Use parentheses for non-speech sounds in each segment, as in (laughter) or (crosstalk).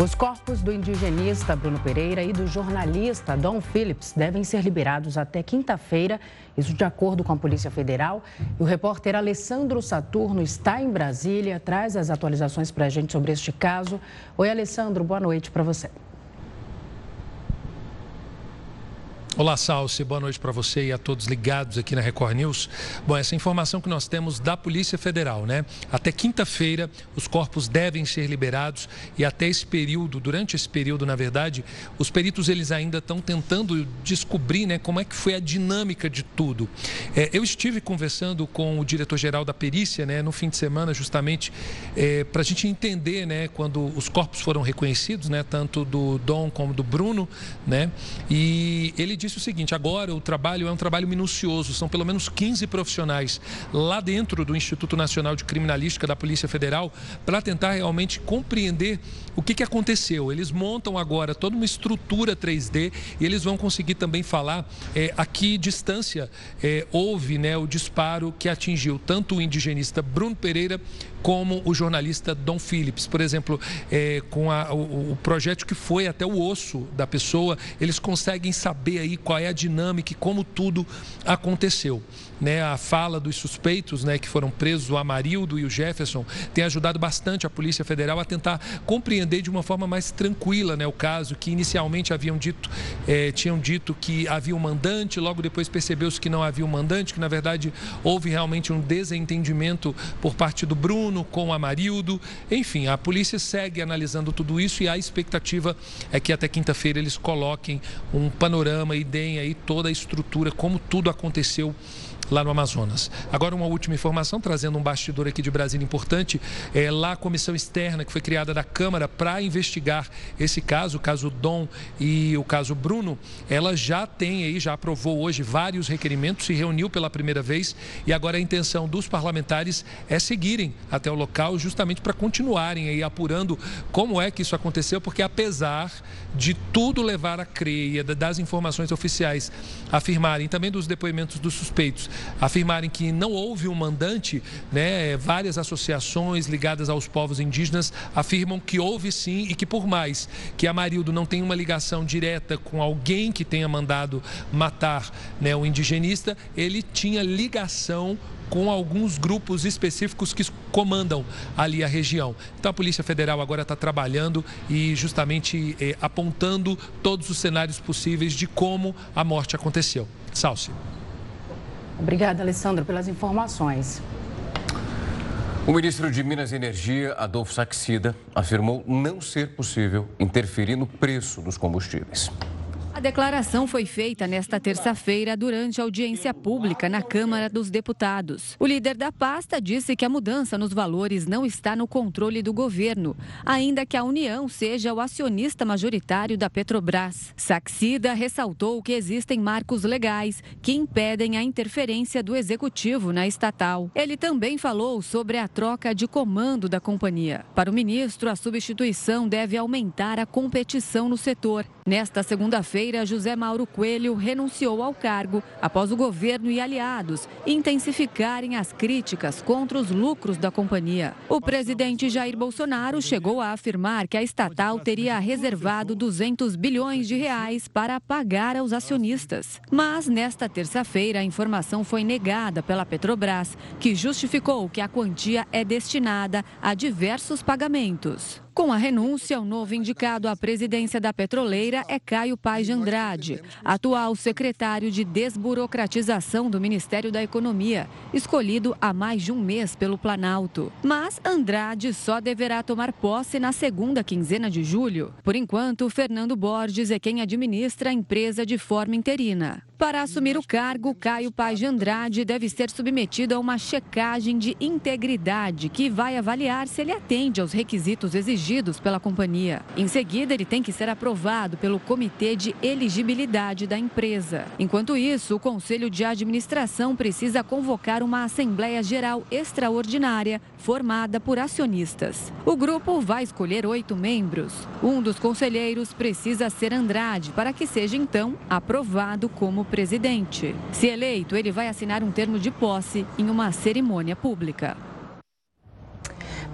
Os corpos do indigenista Bruno Pereira e do jornalista Dom Phillips devem ser liberados até quinta-feira, isso de acordo com a Polícia Federal. E o repórter Alessandro Saturno está em Brasília, traz as atualizações para a gente sobre este caso. Oi, Alessandro, boa noite para você. Olá, Salsi, boa noite para você e a todos ligados aqui na Record News. Bom, essa informação que nós temos da Polícia Federal, né? Até quinta-feira, os corpos devem ser liberados e até esse período, durante esse período, na verdade, os peritos eles ainda estão tentando descobrir, né, como é que foi a dinâmica de tudo. É, eu estive conversando com o diretor-geral da perícia, né, no fim de semana, justamente é, para a gente entender, né, quando os corpos foram reconhecidos, né, tanto do Dom como do Bruno, né, e ele disse disse o seguinte: agora o trabalho é um trabalho minucioso, são pelo menos 15 profissionais lá dentro do Instituto Nacional de Criminalística da Polícia Federal para tentar realmente compreender o que, que aconteceu. Eles montam agora toda uma estrutura 3D e eles vão conseguir também falar é, a que distância é, houve né, o disparo que atingiu tanto o indigenista Bruno Pereira como o jornalista Dom Phillips. Por exemplo, é, com a, o, o projeto que foi até o osso da pessoa, eles conseguem saber aí qual é a dinâmica e como tudo aconteceu. Né, a fala dos suspeitos né, que foram presos, o Amarildo e o Jefferson, tem ajudado bastante a Polícia Federal a tentar compreender de uma forma mais tranquila né, o caso, que inicialmente haviam dito, eh, tinham dito que havia um mandante, logo depois percebeu-se que não havia um mandante, que na verdade houve realmente um desentendimento por parte do Bruno com o Amarildo. Enfim, a polícia segue analisando tudo isso e a expectativa é que até quinta-feira eles coloquem um panorama e deem aí toda a estrutura, como tudo aconteceu lá no Amazonas. Agora, uma última informação, trazendo um bastidor aqui de Brasília importante. É, lá a comissão externa que foi criada da Câmara para investigar esse caso, o caso Dom e o caso Bruno, ela já tem aí, já aprovou hoje vários requerimentos, se reuniu pela primeira vez e agora a intenção dos parlamentares é seguirem até o local justamente para continuarem aí apurando como é que isso aconteceu, porque apesar de tudo levar a crer e das informações oficiais afirmarem, também dos depoimentos dos suspeitos, afirmarem que não houve um mandante, né, várias associações ligadas aos povos indígenas afirmam que houve sim e que por mais que Amarildo não tenha uma ligação direta com alguém que tenha mandado matar né, o indigenista, ele tinha ligação com alguns grupos específicos que comandam ali a região. Então a Polícia Federal agora está trabalhando e justamente eh, apontando todos os cenários possíveis de como a morte aconteceu. Salce. Obrigada, Alessandro, pelas informações. O ministro de Minas e Energia, Adolfo Saxida, afirmou não ser possível interferir no preço dos combustíveis. A declaração foi feita nesta terça-feira durante audiência pública na Câmara dos Deputados. O líder da pasta disse que a mudança nos valores não está no controle do governo, ainda que a União seja o acionista majoritário da Petrobras. Saxida ressaltou que existem marcos legais que impedem a interferência do executivo na estatal. Ele também falou sobre a troca de comando da companhia. Para o ministro, a substituição deve aumentar a competição no setor. Nesta segunda-feira, feira José Mauro Coelho renunciou ao cargo após o governo e aliados intensificarem as críticas contra os lucros da companhia. O presidente Jair Bolsonaro chegou a afirmar que a estatal teria reservado 200 bilhões de reais para pagar aos acionistas. Mas nesta terça-feira a informação foi negada pela Petrobras, que justificou que a quantia é destinada a diversos pagamentos. Com a renúncia, o novo indicado à presidência da petroleira é Caio Paz de Andrade, atual secretário de desburocratização do Ministério da Economia, escolhido há mais de um mês pelo Planalto. Mas Andrade só deverá tomar posse na segunda quinzena de julho. Por enquanto, Fernando Borges é quem administra a empresa de forma interina. Para assumir o cargo, Caio Paz de Andrade deve ser submetido a uma checagem de integridade que vai avaliar se ele atende aos requisitos exigidos pela companhia. Em seguida, ele tem que ser aprovado pelo Comitê de Elegibilidade da empresa. Enquanto isso, o Conselho de Administração precisa convocar uma Assembleia Geral Extraordinária formada por acionistas. O grupo vai escolher oito membros. Um dos conselheiros precisa ser Andrade para que seja então aprovado como presidente. Se eleito, ele vai assinar um termo de posse em uma cerimônia pública.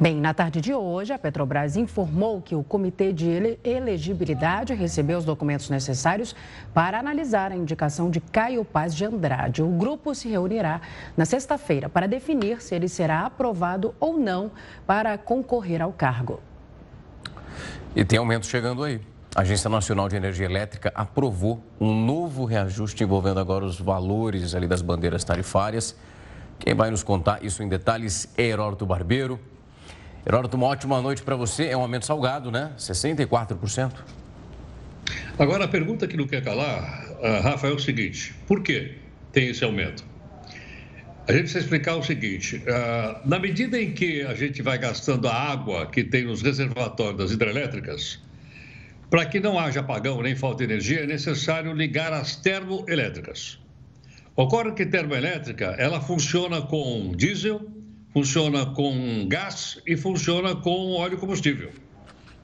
Bem, na tarde de hoje, a Petrobras informou que o Comitê de Elegibilidade recebeu os documentos necessários para analisar a indicação de Caio Paz de Andrade. O grupo se reunirá na sexta-feira para definir se ele será aprovado ou não para concorrer ao cargo. E tem aumento chegando aí. A Agência Nacional de Energia Elétrica aprovou um novo reajuste envolvendo agora os valores ali das bandeiras tarifárias. Quem vai nos contar isso em detalhes é Heródoto Barbeiro. Heródoto, uma ótima noite para você. É um aumento salgado, né? 64%. Agora, a pergunta que não quer calar, uh, Rafa, é o seguinte: por que tem esse aumento? A gente precisa explicar o seguinte: uh, na medida em que a gente vai gastando a água que tem nos reservatórios das hidrelétricas, para que não haja apagão nem falta de energia, é necessário ligar as termoelétricas. Ocorre que termoelétrica ela funciona com diesel, funciona com gás e funciona com óleo combustível.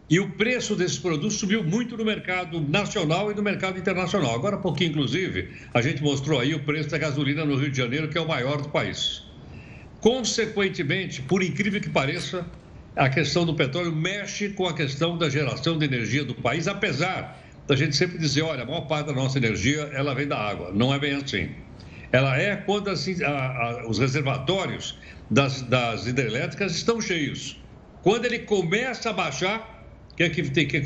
E o preço desses produtos subiu muito no mercado nacional e no mercado internacional. Agora, há pouquinho, inclusive, a gente mostrou aí o preço da gasolina no Rio de Janeiro, que é o maior do país. Consequentemente, por incrível que pareça, a questão do petróleo mexe com a questão da geração de energia do país, apesar da gente sempre dizer, olha, a maior parte da nossa energia ela vem da água. Não é bem assim. Ela é quando assim, a, a, os reservatórios das, das hidrelétricas estão cheios. Quando ele começa a baixar, que é que que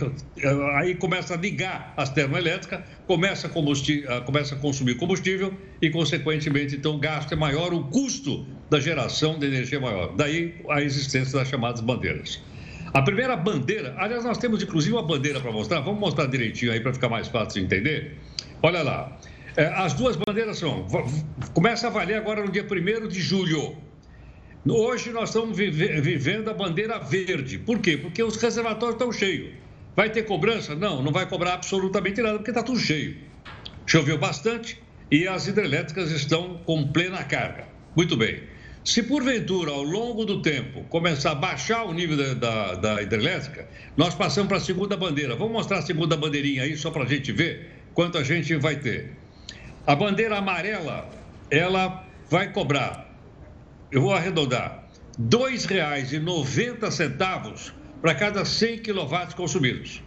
aí começa a ligar as termoelétricas, começa a, começa a consumir combustível e, consequentemente, então o gasto é maior, o custo da geração de energia é maior. Daí a existência das chamadas bandeiras. A primeira bandeira, aliás, nós temos inclusive uma bandeira para mostrar, vamos mostrar direitinho aí para ficar mais fácil de entender. Olha lá, é, as duas bandeiras são, começa a valer agora no dia 1 de julho. Hoje nós estamos vivendo a bandeira verde. Por quê? Porque os reservatórios estão cheios. Vai ter cobrança? Não, não vai cobrar absolutamente nada, porque está tudo cheio. Choveu bastante e as hidrelétricas estão com plena carga. Muito bem. Se porventura, ao longo do tempo, começar a baixar o nível da, da, da hidrelétrica, nós passamos para a segunda bandeira. Vamos mostrar a segunda bandeirinha aí, só para a gente ver quanto a gente vai ter. A bandeira amarela, ela vai cobrar eu vou arredondar, R$ 2,90 para cada 100 kW consumidos.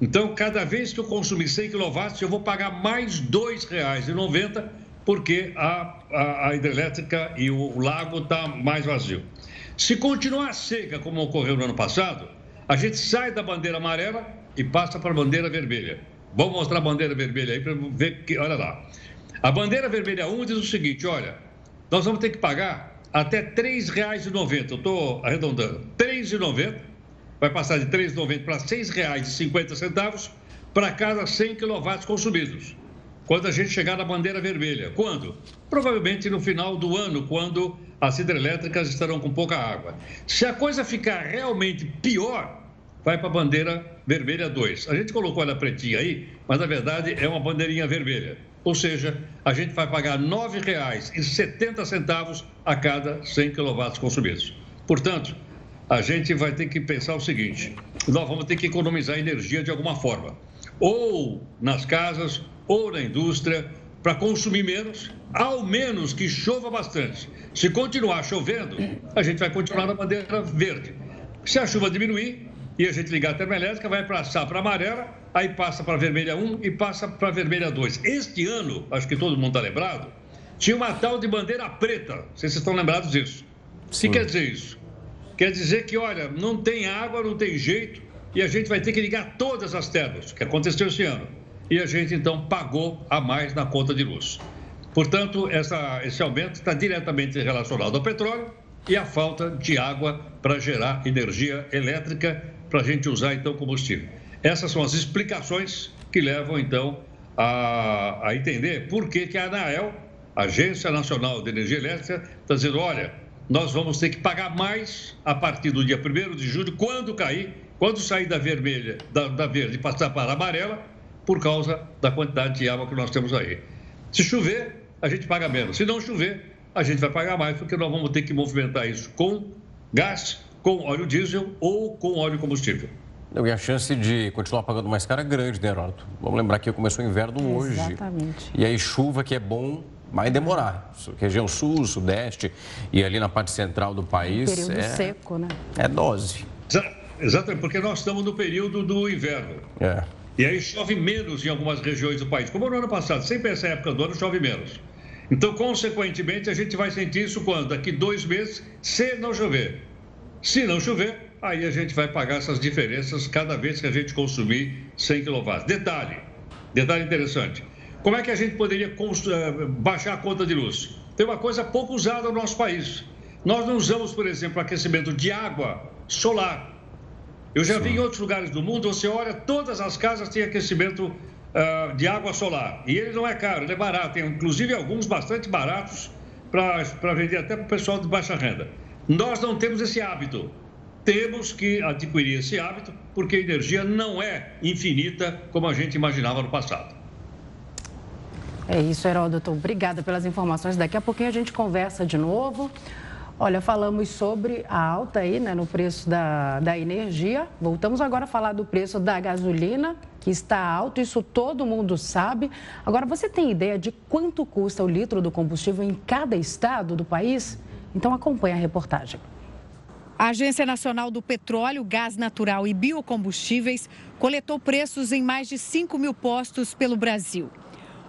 Então, cada vez que eu consumir 100 kW, eu vou pagar mais R$ 2,90 porque a, a, a, hidrelétrica e o, lago está mais vazio. Se continuar seca, como ocorreu no ano passado, a gente sai da bandeira amarela e passa para a bandeira vermelha. Vamos mostrar a bandeira vermelha aí para ver que. Olha lá. A bandeira vermelha 1 diz o seguinte: olha, nós vamos ter que pagar até R$ 3,90. Eu estou arredondando. R$ 3,90. Vai passar de R$ 3,90 para R$ 6,50 para cada 100 kW consumidos. Quando a gente chegar na bandeira vermelha. Quando? Provavelmente no final do ano, quando as hidrelétricas estarão com pouca água. Se a coisa ficar realmente pior, vai para a bandeira vermelha 2. A gente colocou ela pretinha aí, mas na verdade é uma bandeirinha vermelha. Ou seja, a gente vai pagar R$ 9,70 a cada 100 kW consumidos. Portanto, a gente vai ter que pensar o seguinte: nós vamos ter que economizar energia de alguma forma, ou nas casas, ou na indústria, para consumir menos, ao menos que chova bastante. Se continuar chovendo, a gente vai continuar na bandeira verde. Se a chuva diminuir, e a gente ligar a termoelétrica, vai passar para amarela, aí passa para a vermelha 1 e passa para a vermelha 2. Este ano, acho que todo mundo está lembrado, tinha uma tal de bandeira preta. Não sei se vocês estão lembrados disso. O que quer dizer isso? Quer dizer que, olha, não tem água, não tem jeito, e a gente vai ter que ligar todas as terras, que aconteceu esse ano. E a gente, então, pagou a mais na conta de luz. Portanto, essa, esse aumento está diretamente relacionado ao petróleo e à falta de água para gerar energia elétrica para a gente usar então combustível. Essas são as explicações que levam então a, a entender por que, que a ANAEL, Agência Nacional de Energia Elétrica, está dizendo: olha, nós vamos ter que pagar mais a partir do dia 1 de julho, quando cair, quando sair da vermelha, da, da verde e passar para a amarela, por causa da quantidade de água que nós temos aí. Se chover, a gente paga menos. Se não chover, a gente vai pagar mais, porque nós vamos ter que movimentar isso com gás com óleo diesel ou com óleo combustível. E a chance de continuar pagando mais caro é grande, né, Heródoto? Vamos lembrar que começou o inverno hoje. Exatamente. E aí chuva que é bom vai demorar. Região sul, sudeste e ali na parte central do país. Período é, seco, né? É dose. Exatamente, porque nós estamos no período do inverno. É. E aí chove menos em algumas regiões do país. Como no ano passado, sempre essa época do ano chove menos. Então, consequentemente, a gente vai sentir isso quando? Daqui dois meses, se não chover. Se não chover, aí a gente vai pagar essas diferenças cada vez que a gente consumir 100 kW. Detalhe, detalhe interessante. Como é que a gente poderia eh, baixar a conta de luz? Tem uma coisa pouco usada no nosso país. Nós não usamos, por exemplo, aquecimento de água solar. Eu já Sim. vi em outros lugares do mundo, você olha, todas as casas têm aquecimento uh, de água solar. E ele não é caro, ele é barato. Tem inclusive alguns bastante baratos para vender até para o pessoal de baixa renda. Nós não temos esse hábito. Temos que adquirir esse hábito, porque a energia não é infinita como a gente imaginava no passado. É isso, Heródoto. Obrigada pelas informações. Daqui a pouquinho a gente conversa de novo. Olha, falamos sobre a alta aí, né, no preço da, da energia. Voltamos agora a falar do preço da gasolina, que está alto, isso todo mundo sabe. Agora, você tem ideia de quanto custa o litro do combustível em cada estado do país? Então acompanhe a reportagem. A Agência Nacional do Petróleo, Gás Natural e Biocombustíveis coletou preços em mais de 5 mil postos pelo Brasil.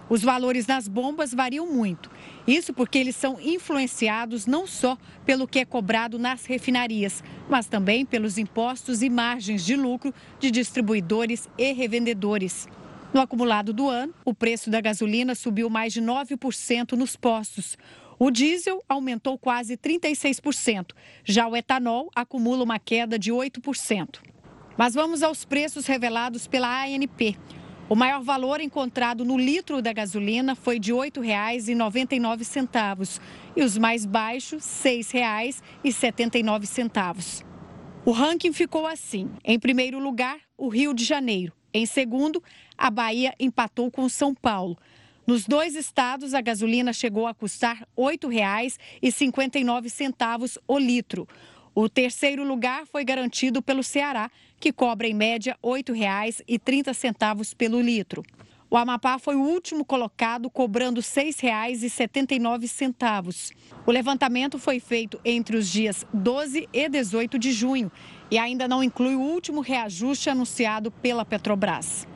Os valores nas bombas variam muito. Isso porque eles são influenciados não só pelo que é cobrado nas refinarias, mas também pelos impostos e margens de lucro de distribuidores e revendedores. No acumulado do ano, o preço da gasolina subiu mais de 9% nos postos. O diesel aumentou quase 36%. Já o etanol acumula uma queda de 8%. Mas vamos aos preços revelados pela ANP. O maior valor encontrado no litro da gasolina foi de R$ 8,99 e os mais baixos, R$ 6,79. O ranking ficou assim: em primeiro lugar, o Rio de Janeiro. Em segundo, a Bahia empatou com São Paulo. Nos dois estados, a gasolina chegou a custar R$ 8,59 o litro. O terceiro lugar foi garantido pelo Ceará, que cobra em média R$ 8,30 pelo litro. O Amapá foi o último colocado, cobrando R$ 6,79. O levantamento foi feito entre os dias 12 e 18 de junho e ainda não inclui o último reajuste anunciado pela Petrobras.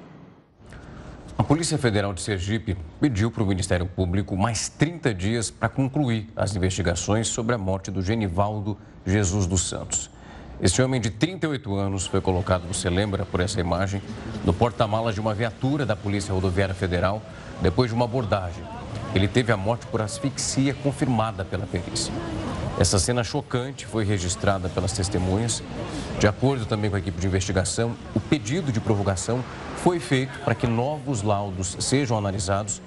A Polícia Federal de Sergipe pediu para o Ministério Público mais 30 dias para concluir as investigações sobre a morte do Genivaldo Jesus dos Santos. Este homem de 38 anos foi colocado, você lembra por essa imagem, no porta-malas de uma viatura da Polícia Rodoviária Federal depois de uma abordagem. Ele teve a morte por asfixia confirmada pela perícia. Essa cena chocante foi registrada pelas testemunhas. De acordo também com a equipe de investigação, o pedido de provocação foi feito para que novos laudos sejam analisados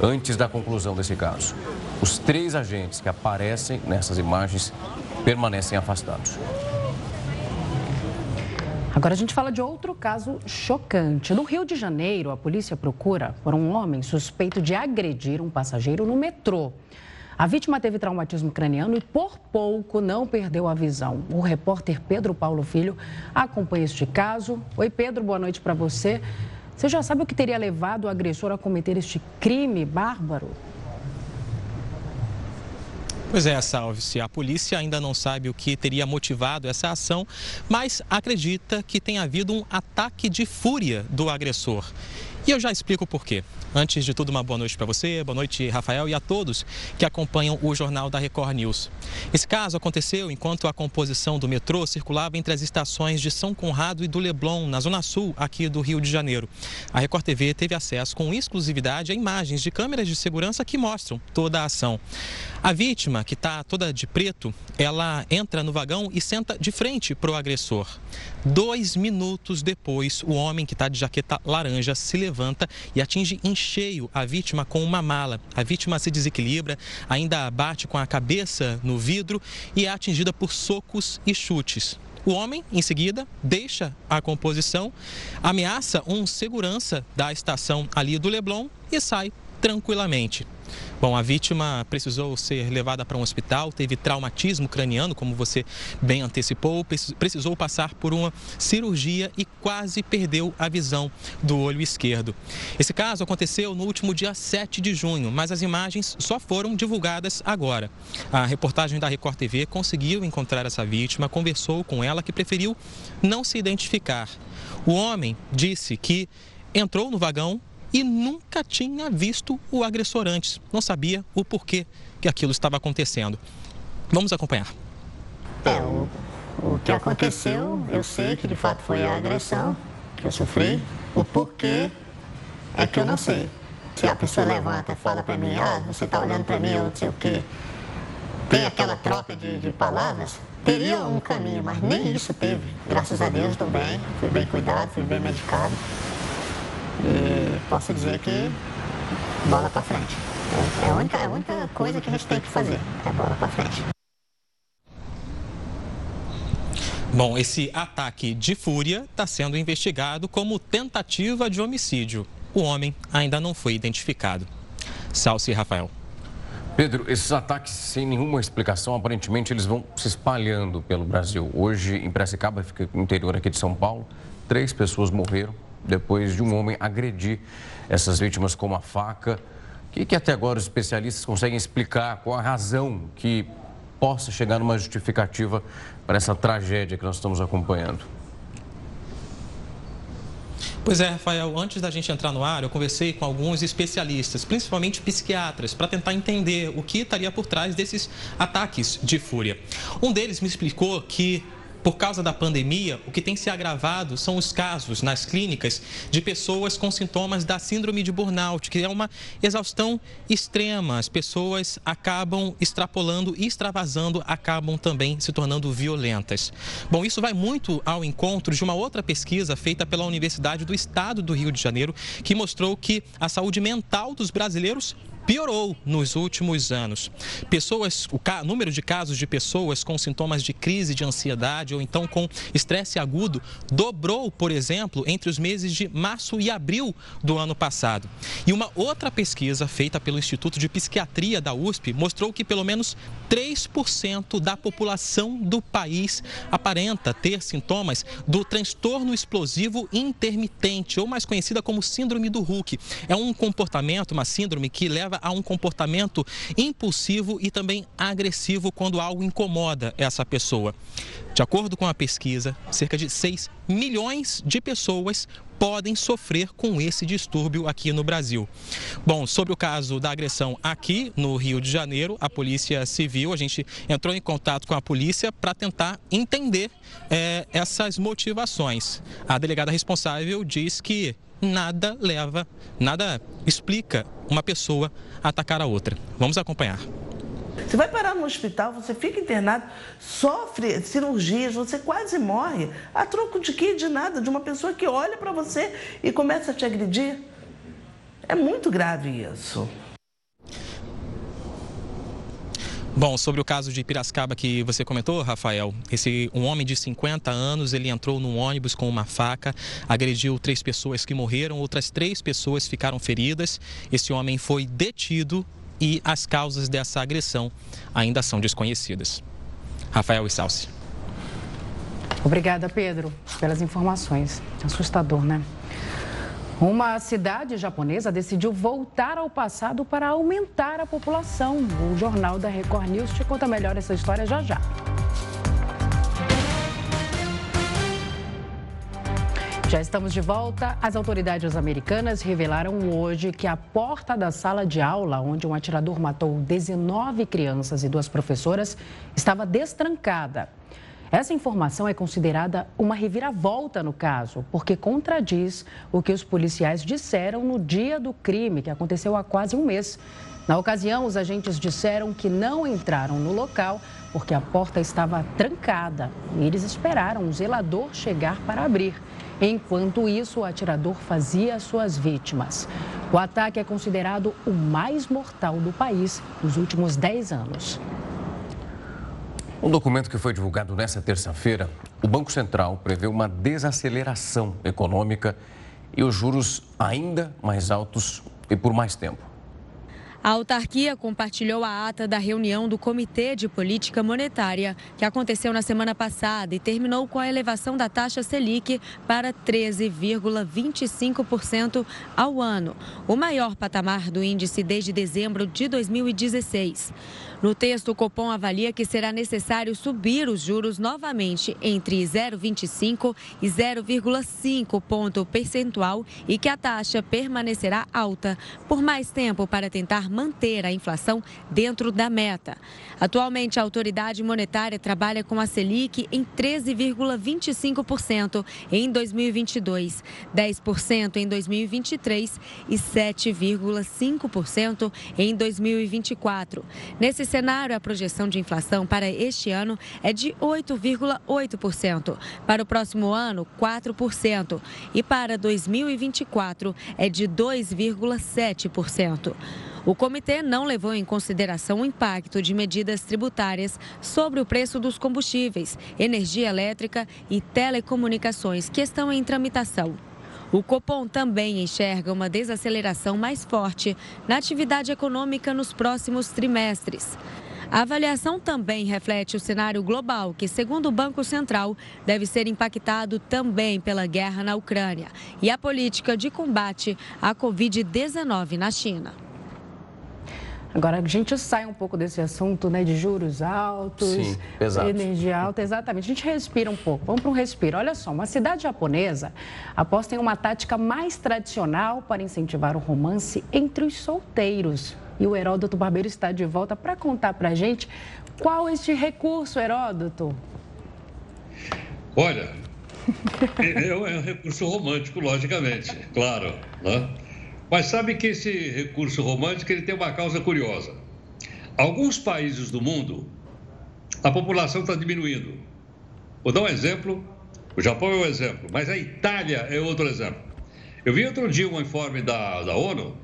antes da conclusão desse caso. Os três agentes que aparecem nessas imagens permanecem afastados. Agora a gente fala de outro caso chocante. No Rio de Janeiro, a polícia procura por um homem suspeito de agredir um passageiro no metrô. A vítima teve traumatismo craniano e por pouco não perdeu a visão. O repórter Pedro Paulo Filho acompanha este caso. Oi, Pedro, boa noite para você. Você já sabe o que teria levado o agressor a cometer este crime bárbaro? Pois é, Salve-se. A polícia ainda não sabe o que teria motivado essa ação, mas acredita que tem havido um ataque de fúria do agressor. E eu já explico por quê. Antes de tudo, uma boa noite para você, boa noite, Rafael, e a todos que acompanham o Jornal da Record News. Esse caso aconteceu enquanto a composição do metrô circulava entre as estações de São Conrado e do Leblon, na zona sul aqui do Rio de Janeiro. A Record TV teve acesso com exclusividade a imagens de câmeras de segurança que mostram toda a ação. A vítima, que está toda de preto, ela entra no vagão e senta de frente para o agressor. Dois minutos depois, o homem que está de jaqueta laranja se levanta e atinge em cheio a vítima com uma mala. A vítima se desequilibra, ainda bate com a cabeça no vidro e é atingida por socos e chutes. O homem, em seguida, deixa a composição, ameaça um segurança da estação ali do Leblon e sai tranquilamente. Bom, a vítima precisou ser levada para um hospital, teve traumatismo craniano, como você bem antecipou, precisou passar por uma cirurgia e quase perdeu a visão do olho esquerdo. Esse caso aconteceu no último dia 7 de junho, mas as imagens só foram divulgadas agora. A reportagem da Record TV conseguiu encontrar essa vítima, conversou com ela que preferiu não se identificar. O homem disse que entrou no vagão e nunca tinha visto o agressor antes, não sabia o porquê que aquilo estava acontecendo. Vamos acompanhar. É, o, o que aconteceu, eu sei que de fato foi a agressão que eu sofri, o porquê é que eu não sei. Se a pessoa levanta e fala para mim, ah, você está olhando para mim, eu não sei o quê, tem aquela troca de, de palavras, teria um caminho, mas nem isso teve. Graças a Deus estou bem, fui bem cuidado, fui bem medicado. E posso dizer que bola para frente. É a, única, é a única coisa que a gente tem que fazer, é bola para frente. Bom, esse ataque de fúria está sendo investigado como tentativa de homicídio. O homem ainda não foi identificado. Salce Rafael. Pedro, esses ataques sem nenhuma explicação, aparentemente eles vão se espalhando pelo Brasil. Hoje, em Piracicaba, fica no interior aqui de São Paulo, três pessoas morreram depois de um homem agredir essas vítimas com uma faca. O que, que até agora os especialistas conseguem explicar qual a razão que possa chegar numa justificativa para essa tragédia que nós estamos acompanhando? Pois é, Rafael, antes da gente entrar no ar, eu conversei com alguns especialistas, principalmente psiquiatras, para tentar entender o que estaria por trás desses ataques de fúria. Um deles me explicou que por causa da pandemia, o que tem se agravado são os casos nas clínicas de pessoas com sintomas da síndrome de burnout, que é uma exaustão extrema. As pessoas acabam extrapolando e extravasando, acabam também se tornando violentas. Bom, isso vai muito ao encontro de uma outra pesquisa feita pela Universidade do Estado do Rio de Janeiro, que mostrou que a saúde mental dos brasileiros piorou nos últimos anos. Pessoas, o número de casos de pessoas com sintomas de crise de ansiedade ou então com estresse agudo dobrou, por exemplo, entre os meses de março e abril do ano passado. E uma outra pesquisa feita pelo Instituto de Psiquiatria da USP mostrou que pelo menos 3% da população do país aparenta ter sintomas do transtorno explosivo intermitente, ou mais conhecida como síndrome do Hulk. É um comportamento, uma síndrome que leva leva a um comportamento impulsivo e também agressivo quando algo incomoda essa pessoa. De acordo com a pesquisa, cerca de 6 milhões de pessoas podem sofrer com esse distúrbio aqui no Brasil. Bom, sobre o caso da agressão aqui no Rio de Janeiro, a Polícia Civil, a gente entrou em contato com a polícia para tentar entender é, essas motivações. A delegada responsável diz que nada leva, nada explica uma pessoa atacar a outra. Vamos acompanhar. Você vai parar no hospital, você fica internado, sofre cirurgias, você quase morre. A troco de quê? De nada, de uma pessoa que olha para você e começa a te agredir. É muito grave isso. Bom, sobre o caso de Piracicaba que você comentou, Rafael, esse um homem de 50 anos, ele entrou num ônibus com uma faca, agrediu três pessoas que morreram, outras três pessoas ficaram feridas. Esse homem foi detido e as causas dessa agressão ainda são desconhecidas. Rafael Issalci. Obrigada, Pedro, pelas informações. Assustador, né? Uma cidade japonesa decidiu voltar ao passado para aumentar a população. O Jornal da Record News te conta melhor essa história já já. Já estamos de volta. As autoridades americanas revelaram hoje que a porta da sala de aula, onde um atirador matou 19 crianças e duas professoras, estava destrancada. Essa informação é considerada uma reviravolta no caso, porque contradiz o que os policiais disseram no dia do crime, que aconteceu há quase um mês. Na ocasião, os agentes disseram que não entraram no local porque a porta estava trancada e eles esperaram o zelador chegar para abrir. Enquanto isso, o atirador fazia suas vítimas. O ataque é considerado o mais mortal do país nos últimos 10 anos. Um documento que foi divulgado nesta terça-feira, o Banco Central prevê uma desaceleração econômica e os juros ainda mais altos e por mais tempo. A autarquia compartilhou a ata da reunião do Comitê de Política Monetária, que aconteceu na semana passada e terminou com a elevação da taxa Selic para 13,25% ao ano, o maior patamar do índice desde dezembro de 2016. No texto, o Copom avalia que será necessário subir os juros novamente entre 0,25 e 0,5 ponto percentual e que a taxa permanecerá alta por mais tempo para tentar manter a inflação dentro da meta. Atualmente, a autoridade monetária trabalha com a Selic em 13,25% em 2022, 10% em 2023 e 7,5% em 2024. Nesse cenário, a projeção de inflação para este ano é de 8,8%, para o próximo ano, 4% e para 2024 é de 2,7%. O comitê não levou em consideração o impacto de medidas tributárias sobre o preço dos combustíveis, energia elétrica e telecomunicações que estão em tramitação. O Copom também enxerga uma desaceleração mais forte na atividade econômica nos próximos trimestres. A avaliação também reflete o cenário global, que, segundo o Banco Central, deve ser impactado também pela guerra na Ucrânia e a política de combate à Covid-19 na China. Agora, a gente sai um pouco desse assunto né, de juros altos, Sim, energia alta, exatamente. A gente respira um pouco, vamos para um respiro. Olha só, uma cidade japonesa aposta em uma tática mais tradicional para incentivar o romance entre os solteiros. E o Heródoto Barbeiro está de volta para contar para a gente qual este recurso, Heródoto. Olha, (laughs) é, é um recurso romântico, logicamente, claro. Né? Mas sabe que esse recurso romântico ele tem uma causa curiosa. Alguns países do mundo, a população está diminuindo. Vou dar um exemplo. O Japão é um exemplo, mas a Itália é outro exemplo. Eu vi outro dia um informe da, da ONU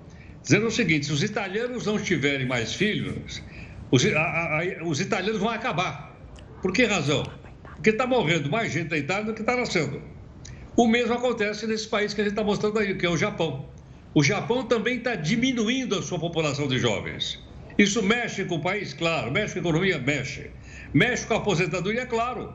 dizendo o seguinte: se os italianos não tiverem mais filhos, os, a, a, os italianos vão acabar. Por que razão? Porque está morrendo mais gente da Itália do que está nascendo. O mesmo acontece nesse país que a gente está mostrando aí, que é o Japão. O Japão também está diminuindo a sua população de jovens. Isso mexe com o país, claro, mexe com a economia, mexe. Mexe com a aposentadoria, claro,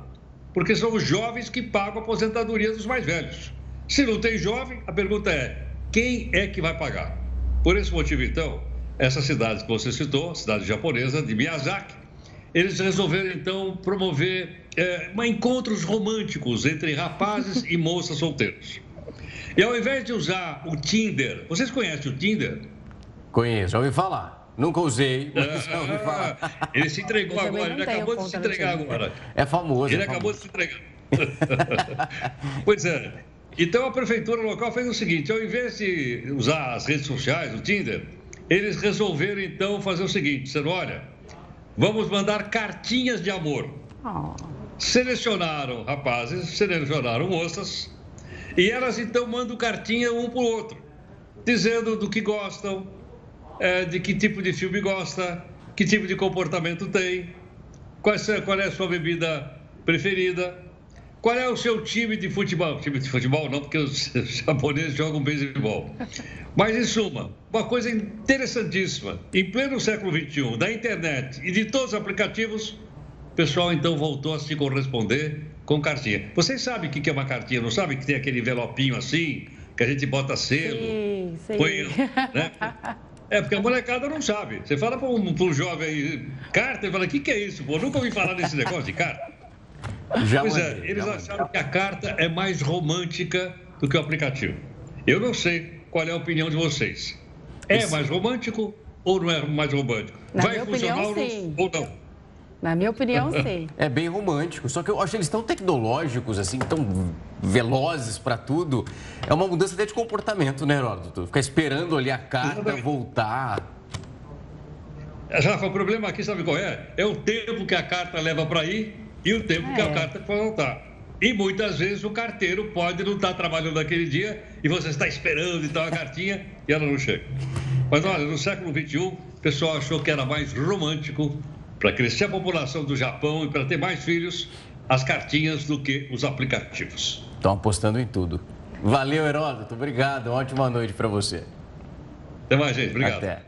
porque são os jovens que pagam a aposentadoria dos mais velhos. Se não tem jovem, a pergunta é: quem é que vai pagar? Por esse motivo, então, essa cidade que você citou, cidade japonesa de Miyazaki, eles resolveram então promover é, encontros românticos entre rapazes e moças solteiros. E ao invés de usar o Tinder, vocês conhecem o Tinder? Conheço, já ouvi falar. Nunca usei, mas já ouvi falar. Ele se entregou agora, ele acabou de se entregar agora. É famoso. Ele é acabou famoso. de se entregar. (laughs) pois é. Então a prefeitura local fez o seguinte: ao invés de usar as redes sociais, o Tinder, eles resolveram então fazer o seguinte: disseram, olha, vamos mandar cartinhas de amor. Oh. Selecionaram rapazes, selecionaram moças e elas então mandam cartinha um para o outro, dizendo do que gostam, é, de que tipo de filme gosta, que tipo de comportamento tem, qual é, qual é a sua bebida preferida, qual é o seu time de futebol. Time de futebol não, porque os (laughs) japoneses jogam beisebol. Mas, em suma, uma coisa interessantíssima. Em pleno século XXI, da internet e de todos os aplicativos, o pessoal então voltou a se corresponder com cartinha. Vocês sabem o que é uma cartinha, não sabem que tem aquele envelopinho assim, que a gente bota selo? Sim, sim. Põe, né? É, porque a molecada não sabe. Você fala para um, um, jovem aí, carta, ele fala, o que, que é isso? Pô, nunca ouvi falar desse negócio de carta. Já pois é, mandei, é, eles acharam mandei. que a carta é mais romântica do que o aplicativo. Eu não sei qual é a opinião de vocês. É mais romântico ou não é mais romântico? Na Vai funcionar opinião, ou não? Na minha opinião, (laughs) sim. É bem romântico. Só que eu acho eles tão tecnológicos, assim, tão velozes para tudo. É uma mudança até de comportamento, né, Heródoto? Ficar esperando ali a carta voltar. Rafa, o problema aqui, sabe qual é? É o tempo que a carta leva para ir e o tempo é. que a é. carta para voltar. E muitas vezes o carteiro pode não estar trabalhando naquele dia e você está esperando e tal a cartinha e ela não chega. Mas olha, no século XXI, o pessoal achou que era mais romântico para crescer a população do Japão e para ter mais filhos, as cartinhas do que os aplicativos. Estão apostando em tudo. Valeu, Heródoto. Obrigado. Uma ótima noite para você. Até mais, gente. Obrigado. Até.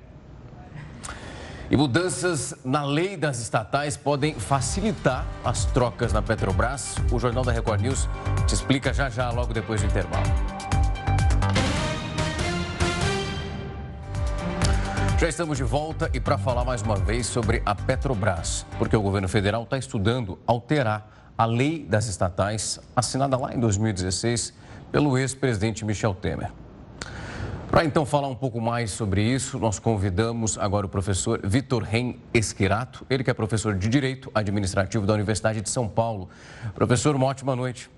E mudanças na lei das estatais podem facilitar as trocas na Petrobras. O Jornal da Record News te explica já já, logo depois do intervalo. Já estamos de volta e para falar mais uma vez sobre a Petrobras, porque o governo federal está estudando alterar a lei das estatais assinada lá em 2016 pelo ex-presidente Michel Temer. Para então falar um pouco mais sobre isso, nós convidamos agora o professor Vitor Ren Esquirato, ele que é professor de Direito Administrativo da Universidade de São Paulo. Professor, uma ótima noite.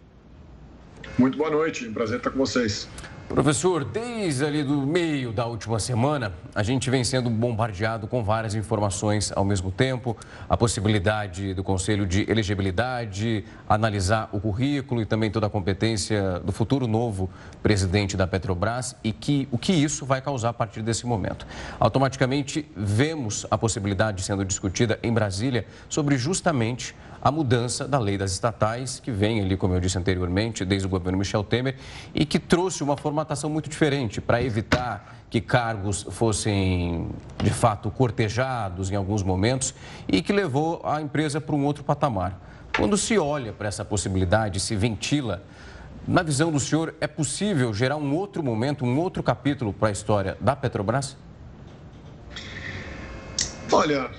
Muito boa noite, prazer estar com vocês. Professor, desde ali do meio da última semana, a gente vem sendo bombardeado com várias informações ao mesmo tempo. A possibilidade do Conselho de Elegibilidade analisar o currículo e também toda a competência do futuro novo presidente da Petrobras e que, o que isso vai causar a partir desse momento. Automaticamente, vemos a possibilidade sendo discutida em Brasília sobre justamente a mudança da lei das estatais, que vem ali, como eu disse anteriormente, desde o governo Michel Temer, e que trouxe uma formatação muito diferente para evitar que cargos fossem, de fato, cortejados em alguns momentos e que levou a empresa para um outro patamar. Quando se olha para essa possibilidade, se ventila, na visão do senhor, é possível gerar um outro momento, um outro capítulo para a história da Petrobras? Olha,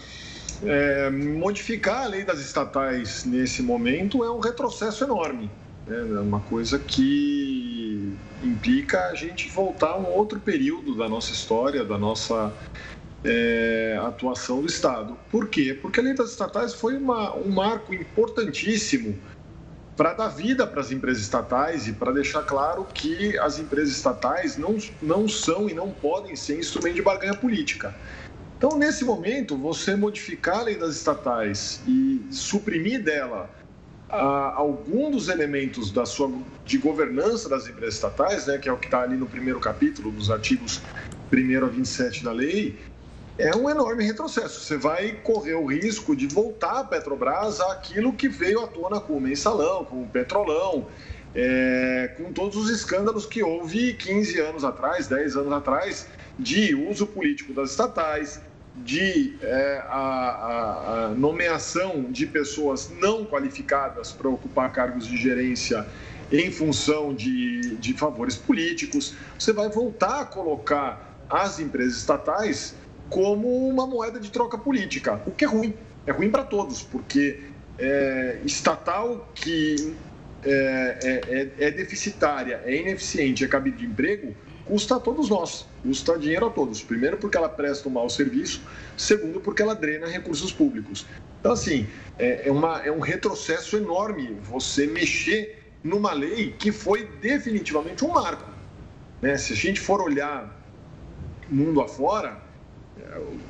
é, modificar a lei das estatais nesse momento é um retrocesso enorme. Né? É uma coisa que implica a gente voltar a um outro período da nossa história, da nossa é, atuação do Estado. Por quê? Porque a lei das estatais foi uma, um marco importantíssimo para dar vida para as empresas estatais e para deixar claro que as empresas estatais não, não são e não podem ser instrumento de barganha política. Então, nesse momento, você modificar a lei das estatais e suprimir dela ah, algum dos elementos da sua, de governança das empresas estatais, né, que é o que está ali no primeiro capítulo, dos artigos 1 a 27 da lei, é um enorme retrocesso. Você vai correr o risco de voltar a Petrobras àquilo que veio à tona com o mensalão, com o petrolão, é, com todos os escândalos que houve 15 anos atrás, 10 anos atrás, de uso político das estatais, de é, a, a, nomeação de pessoas não qualificadas para ocupar cargos de gerência em função de, de favores políticos, você vai voltar a colocar as empresas estatais como uma moeda de troca política, o que é ruim. É ruim para todos, porque é, estatal que é, é, é, é deficitária, é ineficiente, é cabide de emprego, custa a todos nós, custa dinheiro a todos. Primeiro, porque ela presta um mau serviço, segundo, porque ela drena recursos públicos. Então, assim, é, é, uma, é um retrocesso enorme você mexer numa lei que foi definitivamente um marco. Né? Se a gente for olhar mundo afora,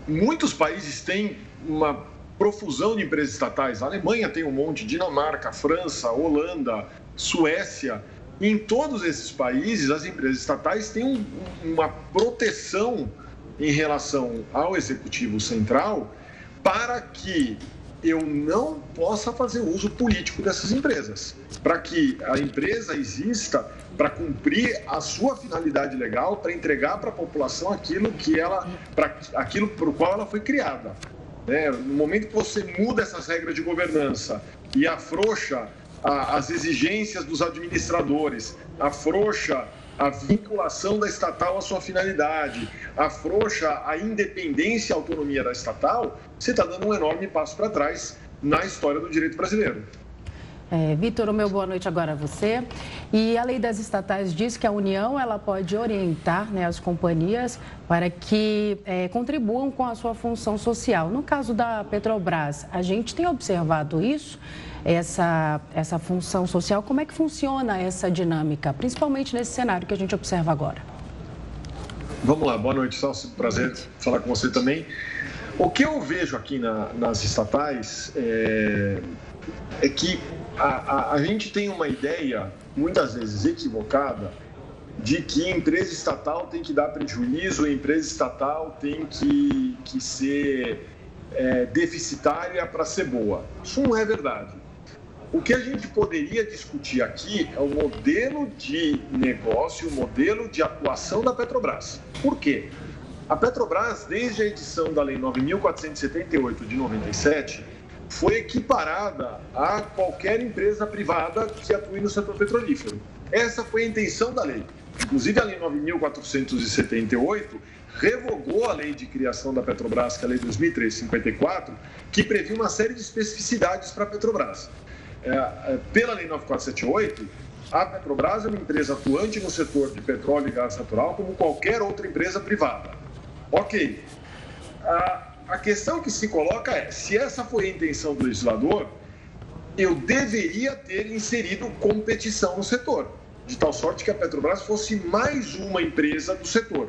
muitos países têm uma profusão de empresas estatais. A Alemanha tem um monte, Dinamarca, França, Holanda, Suécia. Em todos esses países, as empresas estatais têm um, uma proteção em relação ao executivo central para que eu não possa fazer uso político dessas empresas, para que a empresa exista para cumprir a sua finalidade legal, para entregar para a população aquilo que ela, para aquilo o qual ela foi criada. Né? No momento que você muda essas regras de governança e afrouxa a, as exigências dos administradores, afrouxa a vinculação da estatal à sua finalidade, afrouxa a independência e autonomia da estatal, você está dando um enorme passo para trás na história do direito brasileiro. É, Vitor, o meu boa noite agora a você. E a lei das estatais diz que a União ela pode orientar né, as companhias para que é, contribuam com a sua função social. No caso da Petrobras, a gente tem observado isso, essa, essa função social. Como é que funciona essa dinâmica, principalmente nesse cenário que a gente observa agora? Vamos lá, boa noite, Salso. Prazer falar com você também. O que eu vejo aqui na, nas estatais é, é que a, a, a gente tem uma ideia, muitas vezes equivocada, de que empresa estatal tem que dar prejuízo, empresa estatal tem que, que ser é, deficitária para ser boa. Isso não é verdade. O que a gente poderia discutir aqui é o modelo de negócio, o modelo de atuação da Petrobras. Por quê? A Petrobras, desde a edição da Lei 9.478 de 97, foi equiparada a qualquer empresa privada que atue no setor petrolífero. Essa foi a intenção da lei. Inclusive, a Lei 9.478 revogou a lei de criação da Petrobras, que é a Lei 2003-54, que previa uma série de especificidades para a Petrobras. É, é pela Lei 9478, a Petrobras é uma empresa atuante no setor de petróleo e gás natural, como qualquer outra empresa privada. Ok. A, a questão que se coloca é: se essa foi a intenção do legislador, eu deveria ter inserido competição no setor, de tal sorte que a Petrobras fosse mais uma empresa do setor.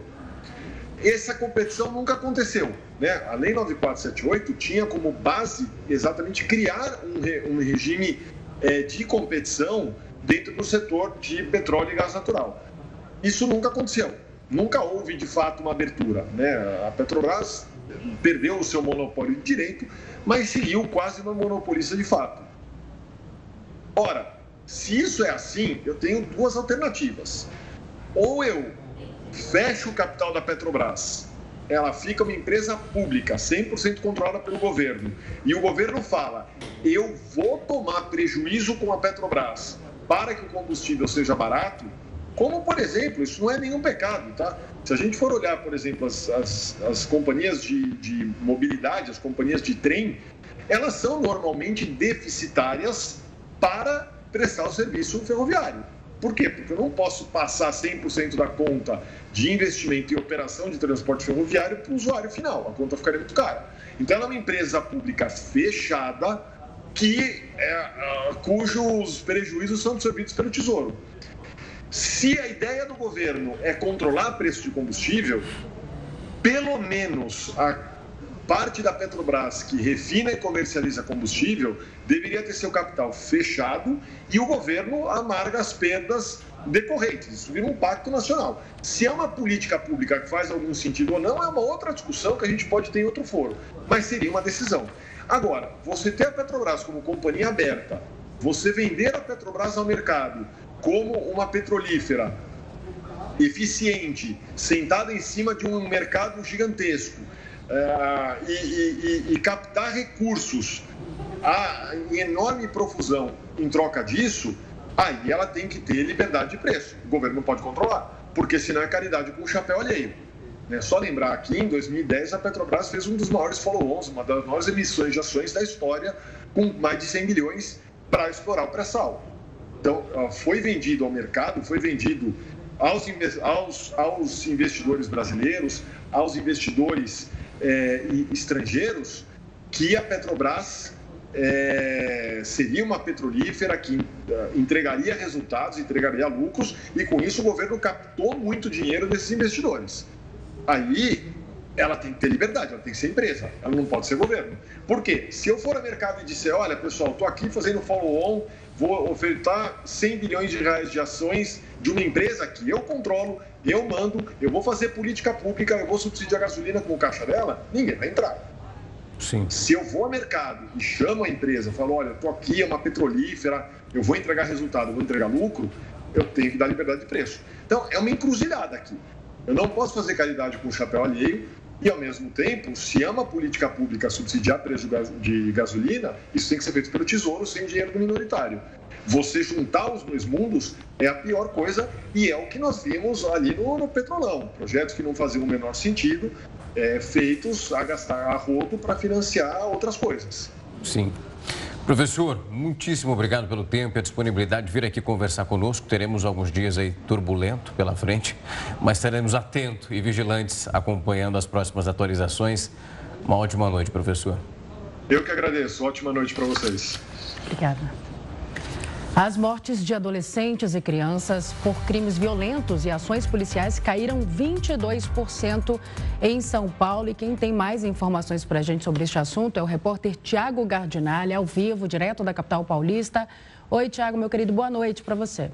Essa competição nunca aconteceu. Né? A Lei 9478 tinha como base exatamente criar um, um regime é, de competição dentro do setor de petróleo e gás natural. Isso nunca aconteceu. Nunca houve, de fato, uma abertura. Né? A Petrobras perdeu o seu monopólio de direito, mas seguiu quase uma monopolista de fato. Ora, se isso é assim, eu tenho duas alternativas. Ou eu fecho o capital da Petrobras, ela fica uma empresa pública, 100% controlada pelo governo, e o governo fala: eu vou tomar prejuízo com a Petrobras para que o combustível seja barato, como, por exemplo, isso não é nenhum pecado, tá? Se a gente for olhar, por exemplo, as, as, as companhias de, de mobilidade, as companhias de trem, elas são normalmente deficitárias para prestar o serviço ferroviário. Por quê? Porque eu não posso passar 100% da conta de investimento e operação de transporte ferroviário para o usuário final. A conta ficaria muito cara. Então, ela é uma empresa pública fechada que, é, cujos prejuízos são absorvidos pelo Tesouro. Se a ideia do governo é controlar o preço de combustível, pelo menos a parte da Petrobras que refina e comercializa combustível deveria ter seu capital fechado e o governo amarga as perdas decorrentes. Isso vira um pacto nacional. Se é uma política pública que faz algum sentido ou não, é uma outra discussão que a gente pode ter em outro foro, mas seria uma decisão. Agora, você ter a Petrobras como companhia aberta, você vender a Petrobras ao mercado como uma petrolífera eficiente, sentada em cima de um mercado gigantesco uh, e, e, e, captar recursos a, em enorme profusão em troca disso, aí ela tem que ter liberdade de preço. O governo não pode controlar, porque senão é caridade com o chapéu alheio. É só lembrar que em 2010 a Petrobras fez um dos maiores follow-ons, uma das maiores emissões de ações da história, com mais de 100 milhões para explorar o pré-sal. Então, foi vendido ao mercado, foi vendido aos, aos, aos investidores brasileiros, aos investidores é, estrangeiros, que a Petrobras é, seria uma petrolífera que é, entregaria resultados, entregaria lucros, e com isso o governo captou muito dinheiro desses investidores. Aí ela tem que ter liberdade, ela tem que ser empresa, ela não pode ser governo. Por quê? Se eu for ao mercado e disser, olha pessoal, estou aqui fazendo follow-on, vou ofertar 100 bilhões de reais de ações de uma empresa que eu controlo, eu mando, eu vou fazer política pública, eu vou subsidiar a gasolina com o caixa dela, ninguém vai entrar. Sim. Se eu vou ao mercado e chamo a empresa, falo, olha, estou aqui, é uma petrolífera, eu vou entregar resultado, eu vou entregar lucro, eu tenho que dar liberdade de preço. Então, é uma encruzilhada aqui. Eu não posso fazer caridade com o chapéu alheio, e, ao mesmo tempo, se é uma política pública subsidiar preço de gasolina, isso tem que ser feito pelo Tesouro sem dinheiro do minoritário. Você juntar os dois mundos é a pior coisa e é o que nós vimos ali no, no Petrolão. Projetos que não faziam o menor sentido, é, feitos a gastar a rodo para financiar outras coisas. Sim. Professor, muitíssimo obrigado pelo tempo e a disponibilidade de vir aqui conversar conosco. Teremos alguns dias aí turbulento pela frente, mas estaremos atentos e vigilantes acompanhando as próximas atualizações. Uma ótima noite, professor. Eu que agradeço. Ótima noite para vocês. Obrigada. As mortes de adolescentes e crianças por crimes violentos e ações policiais caíram 22% em São Paulo. E quem tem mais informações para a gente sobre este assunto é o repórter Tiago Gardinalha, ao vivo, direto da capital paulista. Oi, Tiago, meu querido, boa noite para você.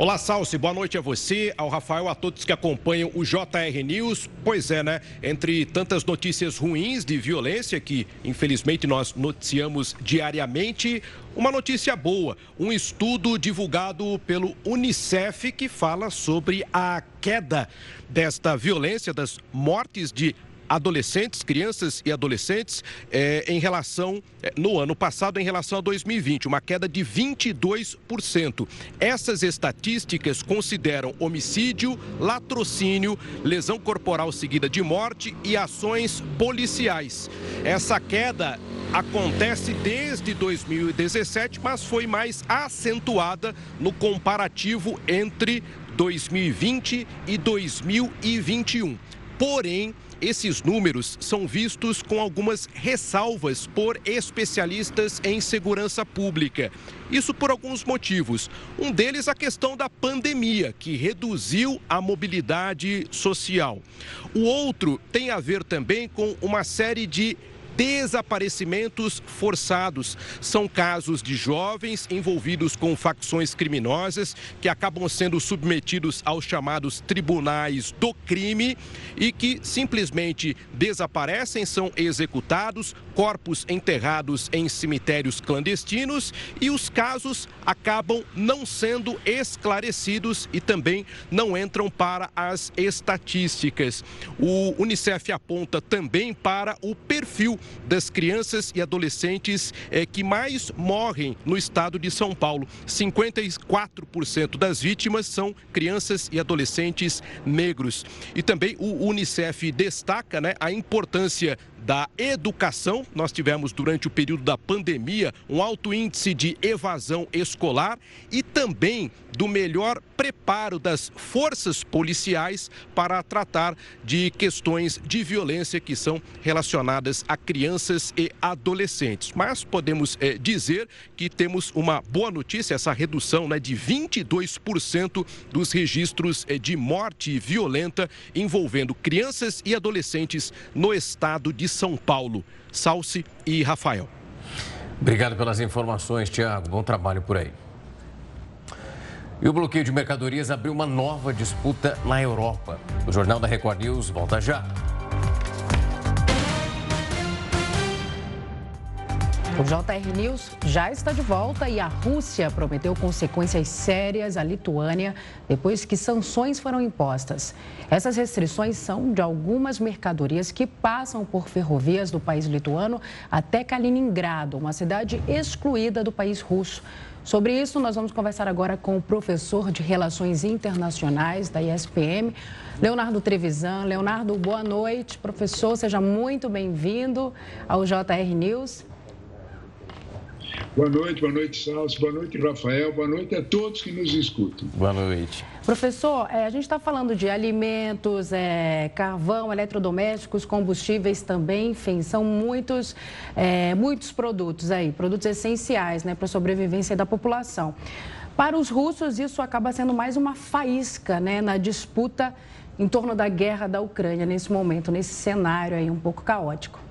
Olá, Salsi, boa noite a você, ao Rafael, a todos que acompanham o JR News. Pois é, né? Entre tantas notícias ruins de violência que, infelizmente, nós noticiamos diariamente, uma notícia boa: um estudo divulgado pelo Unicef que fala sobre a queda desta violência, das mortes de adolescentes, crianças e adolescentes, é, em relação, é, no ano passado, em relação a 2020, uma queda de 22%. Essas estatísticas consideram homicídio, latrocínio, lesão corporal seguida de morte e ações policiais. Essa queda acontece desde 2017, mas foi mais acentuada no comparativo entre 2020 e 2021. Porém, esses números são vistos com algumas ressalvas por especialistas em segurança pública. Isso por alguns motivos. Um deles a questão da pandemia, que reduziu a mobilidade social. O outro tem a ver também com uma série de desaparecimentos forçados. São casos de jovens envolvidos com facções criminosas que acabam sendo submetidos aos chamados tribunais do crime e que simplesmente desaparecem, são executados, corpos enterrados em cemitérios clandestinos e os casos acabam não sendo esclarecidos e também não entram para as estatísticas. O Unicef aponta também para o perfil das crianças e adolescentes é, que mais morrem no estado de São Paulo. 54% das vítimas são crianças e adolescentes negros. E também o Unicef destaca né, a importância da educação. Nós tivemos durante o período da pandemia um alto índice de evasão escolar e também do melhor preparo das forças policiais para tratar de questões de violência que são relacionadas a crianças e adolescentes. Mas podemos é, dizer que temos uma boa notícia, essa redução né, de 22% dos registros é, de morte violenta envolvendo crianças e adolescentes no estado de São Paulo. Salce e Rafael. Obrigado pelas informações, Tiago. Bom trabalho por aí. E o bloqueio de mercadorias abriu uma nova disputa na Europa. O Jornal da Record News volta já. O JR News já está de volta e a Rússia prometeu consequências sérias à Lituânia depois que sanções foram impostas. Essas restrições são de algumas mercadorias que passam por ferrovias do país lituano até Kaliningrado, uma cidade excluída do país russo. Sobre isso, nós vamos conversar agora com o professor de Relações Internacionais da ISPM, Leonardo Trevisan. Leonardo, boa noite. Professor, seja muito bem-vindo ao JR News. Boa noite, boa noite, Salso, boa noite, Rafael, boa noite a todos que nos escutam. Boa noite. Professor, é, a gente está falando de alimentos, é, carvão, eletrodomésticos, combustíveis também, enfim, são muitos, é, muitos produtos aí, produtos essenciais né, para a sobrevivência da população. Para os russos, isso acaba sendo mais uma faísca né, na disputa em torno da guerra da Ucrânia nesse momento, nesse cenário aí um pouco caótico.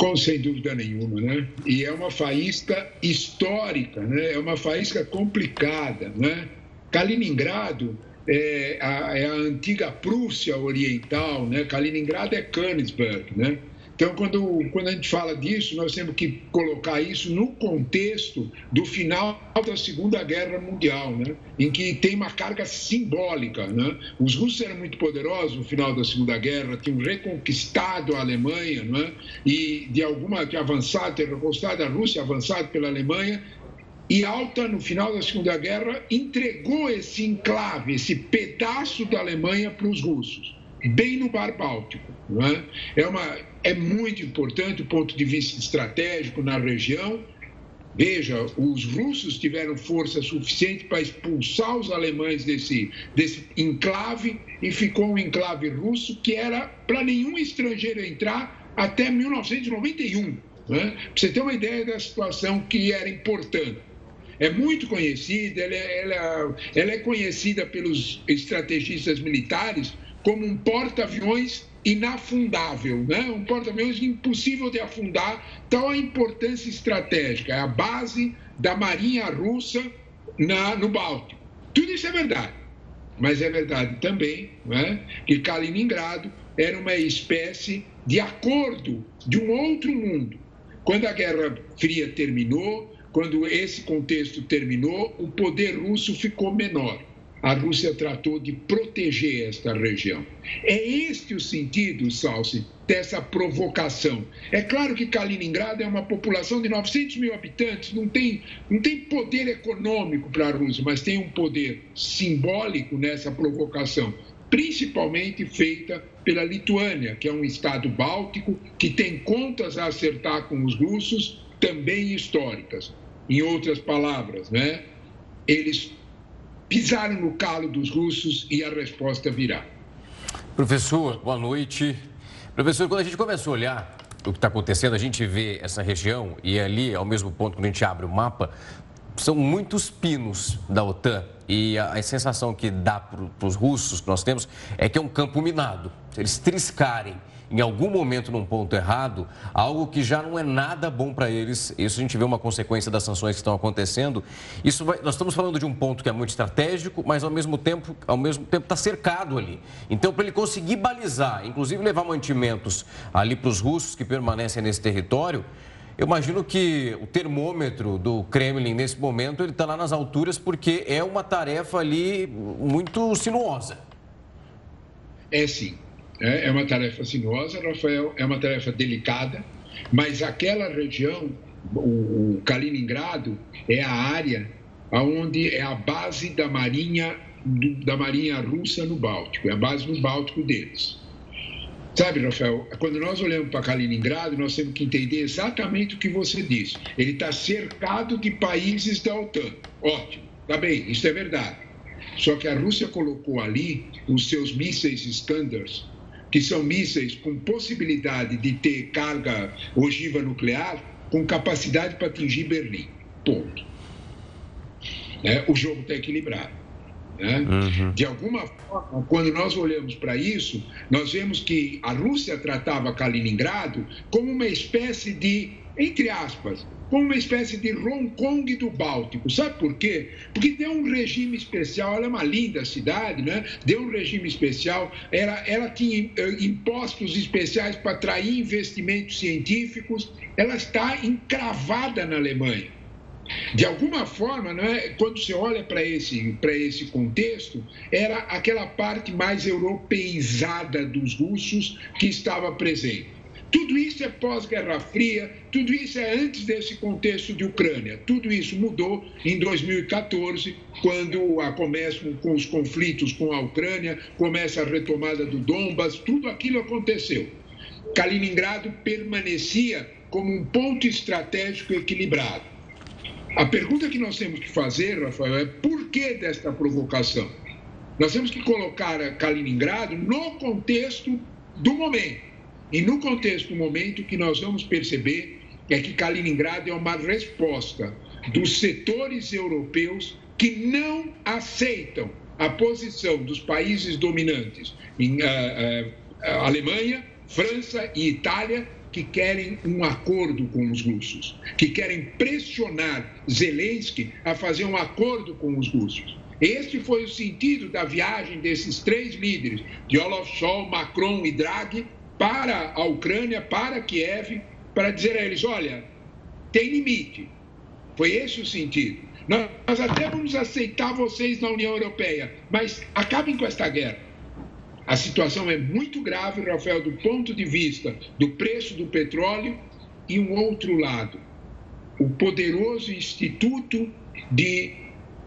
Com sem dúvida nenhuma, né? E é uma faísca histórica, né? É uma faísca complicada, né? Kaliningrado é a, é a antiga Prússia Oriental, né? Kaliningrado é Königsberg, né? Então, quando, quando a gente fala disso, nós temos que colocar isso no contexto do final da Segunda Guerra Mundial, né? em que tem uma carga simbólica. Né? Os russos eram muito poderosos no final da Segunda Guerra, tinham reconquistado a Alemanha, né? e de alguma que avançado, ter reconquistado a Rússia, avançado pela Alemanha, e Alta, no final da Segunda Guerra, entregou esse enclave, esse pedaço da Alemanha para os russos bem no Mar Báltico. Não é? É, uma, é muito importante do ponto de vista estratégico na região. Veja, os russos tiveram força suficiente para expulsar os alemães desse, desse enclave e ficou um enclave russo que era para nenhum estrangeiro entrar até 1991. Né? Para você ter uma ideia da situação que era importante. É muito conhecida, ela é, ela, ela é conhecida pelos estrategistas militares como um porta-aviões inafundável, né? um porta-aviões impossível de afundar, tal a importância estratégica, é a base da Marinha Russa na, no Báltico. Tudo isso é verdade. Mas é verdade também é, que Kaliningrado era uma espécie de acordo de um outro mundo. Quando a Guerra Fria terminou, quando esse contexto terminou, o poder russo ficou menor a Rússia tratou de proteger esta região. É este o sentido, Salsi, dessa provocação. É claro que Kaliningrado é uma população de 900 mil habitantes, não tem, não tem poder econômico para a Rússia, mas tem um poder simbólico nessa provocação, principalmente feita pela Lituânia, que é um estado báltico que tem contas a acertar com os russos, também históricas. Em outras palavras, né? Eles pisaram no calo dos russos e a resposta virá. Professor, boa noite. Professor, quando a gente começa a olhar o que está acontecendo, a gente vê essa região e ali, ao mesmo ponto, quando a gente abre o mapa, são muitos pinos da OTAN e a, a sensação que dá para os russos que nós temos é que é um campo minado. Se eles triscarem em algum momento num ponto errado, algo que já não é nada bom para eles. Isso a gente vê uma consequência das sanções que estão acontecendo. Isso vai, nós estamos falando de um ponto que é muito estratégico, mas ao mesmo tempo, ao mesmo tempo está cercado ali. Então, para ele conseguir balizar, inclusive levar mantimentos ali para os russos que permanecem nesse território, eu imagino que o termômetro do Kremlin nesse momento ele está lá nas alturas porque é uma tarefa ali muito sinuosa. É sim. É, é uma tarefa sinuosa, Rafael, é uma tarefa delicada, mas aquela região, o Kaliningrado, é a área onde é a base da marinha da marinha russa no Báltico, é a base no Báltico deles. Sabe, Rafael, quando nós olhamos para Kaliningrado, nós temos que entender exatamente o que você disse. Ele está cercado de países da OTAN. Ótimo, tá bem, isso é verdade. Só que a Rússia colocou ali os seus mísseis Standards que são mísseis com possibilidade de ter carga ogiva nuclear, com capacidade para atingir Berlim. Ponto. Né? O jogo está equilibrado. Né? Uhum. De alguma forma, quando nós olhamos para isso, nós vemos que a Rússia tratava Kaliningrado como uma espécie de, entre aspas, como uma espécie de Hong Kong do Báltico. Sabe por quê? Porque deu um regime especial, ela é uma linda cidade, né? Deu um regime especial, ela, ela tinha eh, impostos especiais para atrair investimentos científicos, ela está encravada na Alemanha. De alguma forma, não é? quando você olha para esse, esse contexto, era aquela parte mais europeizada dos russos que estava presente. Tudo isso é pós-Guerra Fria, tudo isso é antes desse contexto de Ucrânia. Tudo isso mudou em 2014, quando a, começam com os conflitos com a Ucrânia, começa a retomada do Donbas, tudo aquilo aconteceu. Kaliningrado permanecia como um ponto estratégico equilibrado. A pergunta que nós temos que fazer, Rafael, é por que desta provocação? Nós temos que colocar Kaliningrado no contexto do momento. E no contexto, no momento que nós vamos perceber é que Kaliningrado é uma resposta dos setores europeus que não aceitam a posição dos países dominantes em uh, uh, Alemanha, França e Itália que querem um acordo com os russos, que querem pressionar Zelensky a fazer um acordo com os russos. Este foi o sentido da viagem desses três líderes, de Olaf Scholz, Macron e Draghi, para a Ucrânia, para Kiev, para dizer a eles: olha, tem limite. Foi esse o sentido. Nós até vamos aceitar vocês na União Europeia, mas acabem com esta guerra. A situação é muito grave, Rafael, do ponto de vista do preço do petróleo e um outro lado, o poderoso Instituto de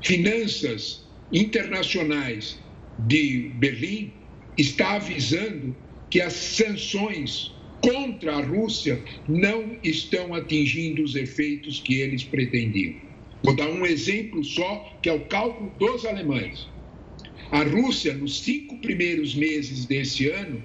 Finanças Internacionais de Berlim está avisando que as sanções contra a Rússia não estão atingindo os efeitos que eles pretendiam. Vou dar um exemplo só, que é o cálculo dos alemães. A Rússia, nos cinco primeiros meses desse ano,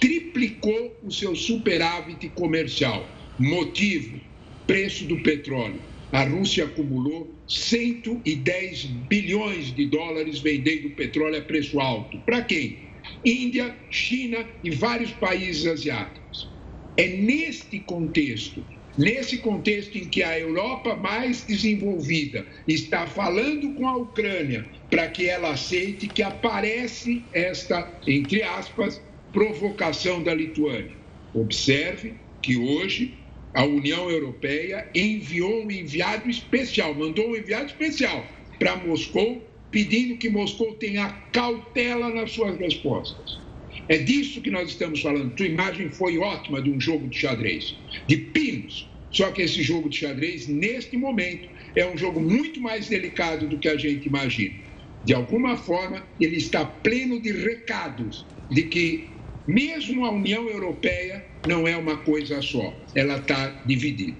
triplicou o seu superávit comercial. Motivo: preço do petróleo. A Rússia acumulou 110 bilhões de dólares vendendo petróleo a preço alto. Para quem? Índia, China e vários países asiáticos. É neste contexto, nesse contexto em que a Europa mais desenvolvida está falando com a Ucrânia para que ela aceite que aparece esta, entre aspas, provocação da Lituânia. Observe que hoje a União Europeia enviou um enviado especial, mandou um enviado especial para Moscou, pedindo que Moscou tenha cautela nas suas respostas. É disso que nós estamos falando. Tua imagem foi ótima de um jogo de xadrez, de pinos. Só que esse jogo de xadrez, neste momento, é um jogo muito mais delicado do que a gente imagina. De alguma forma, ele está pleno de recados de que, mesmo a União Europeia, não é uma coisa só, ela está dividida.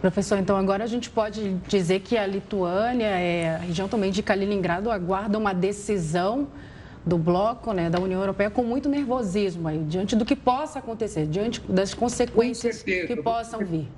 Professor, então agora a gente pode dizer que a Lituânia, é, a região também de Kaliningrado, aguarda uma decisão do bloco, né, da União Europeia, com muito nervosismo aí, diante do que possa acontecer, diante das consequências que possam vir.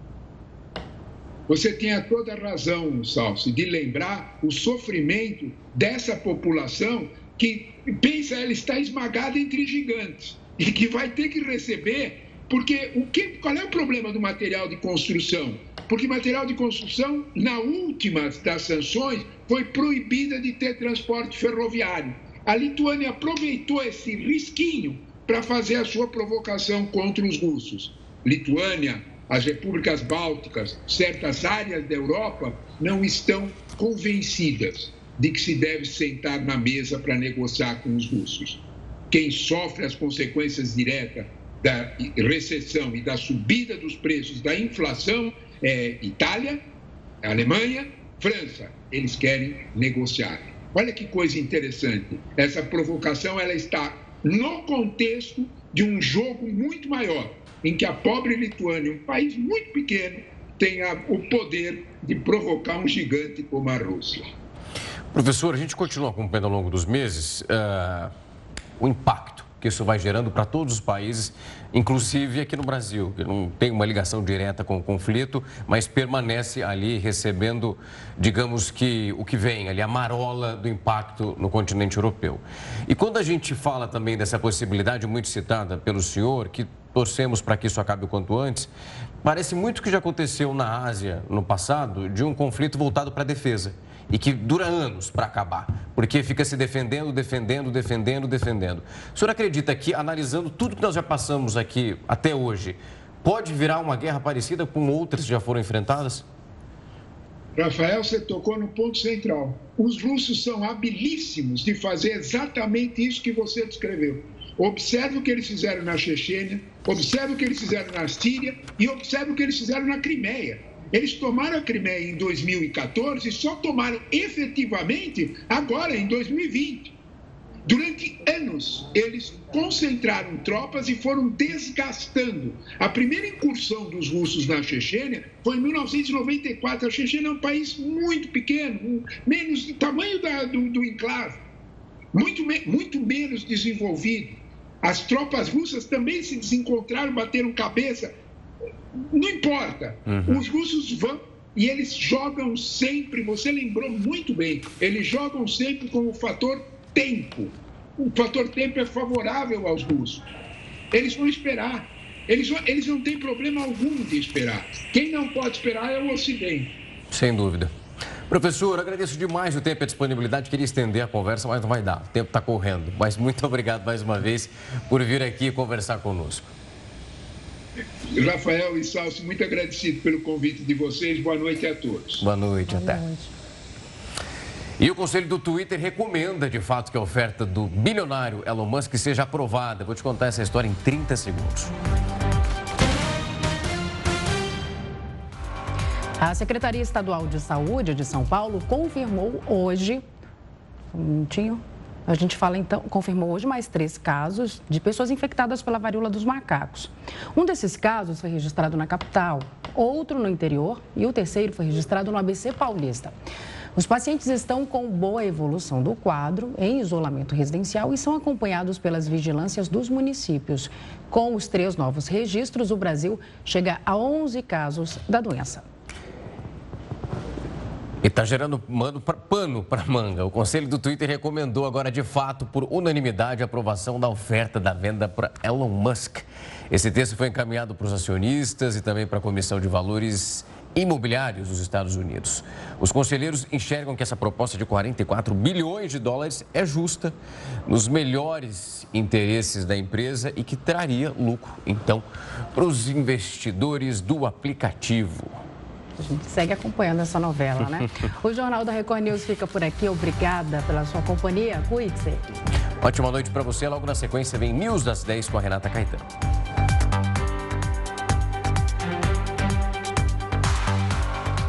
Você tem toda a razão, Salsi, de lembrar o sofrimento dessa população que pensa ela está esmagada entre gigantes e que vai ter que receber, porque o que, qual é o problema do material de construção? Porque material de construção, na última das sanções, foi proibida de ter transporte ferroviário. A Lituânia aproveitou esse risquinho para fazer a sua provocação contra os russos. Lituânia, as repúblicas bálticas, certas áreas da Europa não estão convencidas de que se deve sentar na mesa para negociar com os russos. Quem sofre as consequências diretas da recessão e da subida dos preços, da inflação, é Itália, Alemanha, França. Eles querem negociar. Olha que coisa interessante. Essa provocação ela está no contexto de um jogo muito maior, em que a pobre Lituânia, um país muito pequeno, tenha o poder de provocar um gigante como a Rússia. Professor, a gente continua acompanhando ao longo dos meses uh, o impacto que isso vai gerando para todos os países, inclusive aqui no Brasil, que não tem uma ligação direta com o conflito, mas permanece ali recebendo, digamos que o que vem ali, a marola do impacto no continente europeu. E quando a gente fala também dessa possibilidade muito citada pelo senhor, que torcemos para que isso acabe o quanto antes, parece muito que já aconteceu na Ásia no passado de um conflito voltado para a defesa e que dura anos para acabar, porque fica se defendendo, defendendo, defendendo, defendendo. O senhor acredita que, analisando tudo que nós já passamos aqui até hoje, pode virar uma guerra parecida com outras que já foram enfrentadas? Rafael, você tocou no ponto central. Os russos são habilíssimos de fazer exatamente isso que você descreveu. Observe o que eles fizeram na Chechênia, observe o que eles fizeram na Síria e observe o que eles fizeram na Crimeia. Eles tomaram a Crimeia em 2014 e só tomaram efetivamente agora, em 2020. Durante anos, eles concentraram tropas e foram desgastando. A primeira incursão dos russos na Chechênia foi em 1994. A Chechênia é um país muito pequeno, menos do tamanho da, do, do enclave, muito, muito menos desenvolvido. As tropas russas também se desencontraram, bateram cabeça não importa. Uhum. Os russos vão e eles jogam sempre, você lembrou muito bem, eles jogam sempre com o fator tempo. O fator tempo é favorável aos russos. Eles vão esperar. Eles, eles não têm problema algum de esperar. Quem não pode esperar é o Ocidente. Sem dúvida. Professor, agradeço demais o tempo e a disponibilidade. Queria estender a conversa, mas não vai dar. O tempo está correndo. Mas muito (laughs) obrigado mais uma vez por vir aqui conversar conosco. Rafael e Salso, muito agradecido pelo convite de vocês. Boa noite a todos. Boa noite, Boa até. Noite. E o conselho do Twitter recomenda, de fato, que a oferta do bilionário Elon Musk seja aprovada. Vou te contar essa história em 30 segundos. A Secretaria Estadual de Saúde de São Paulo confirmou hoje. Um minutinho. A gente fala então, confirmou hoje mais três casos de pessoas infectadas pela varíola dos macacos. Um desses casos foi registrado na capital, outro no interior e o terceiro foi registrado no ABC Paulista. Os pacientes estão com boa evolução do quadro, em isolamento residencial e são acompanhados pelas vigilâncias dos municípios. Com os três novos registros, o Brasil chega a 11 casos da doença. E está gerando mano pra, pano para manga. O conselho do Twitter recomendou agora, de fato, por unanimidade, a aprovação da oferta da venda para Elon Musk. Esse texto foi encaminhado para os acionistas e também para a Comissão de Valores imobiliários dos Estados Unidos. Os conselheiros enxergam que essa proposta de 44 bilhões de dólares é justa, nos melhores interesses da empresa e que traria lucro, então, para os investidores do aplicativo. A gente segue acompanhando essa novela, né? (laughs) o Jornal da Record News fica por aqui. Obrigada pela sua companhia. Cuide-se. Ótima noite para você. Logo na sequência vem News das 10 com a Renata Caetano.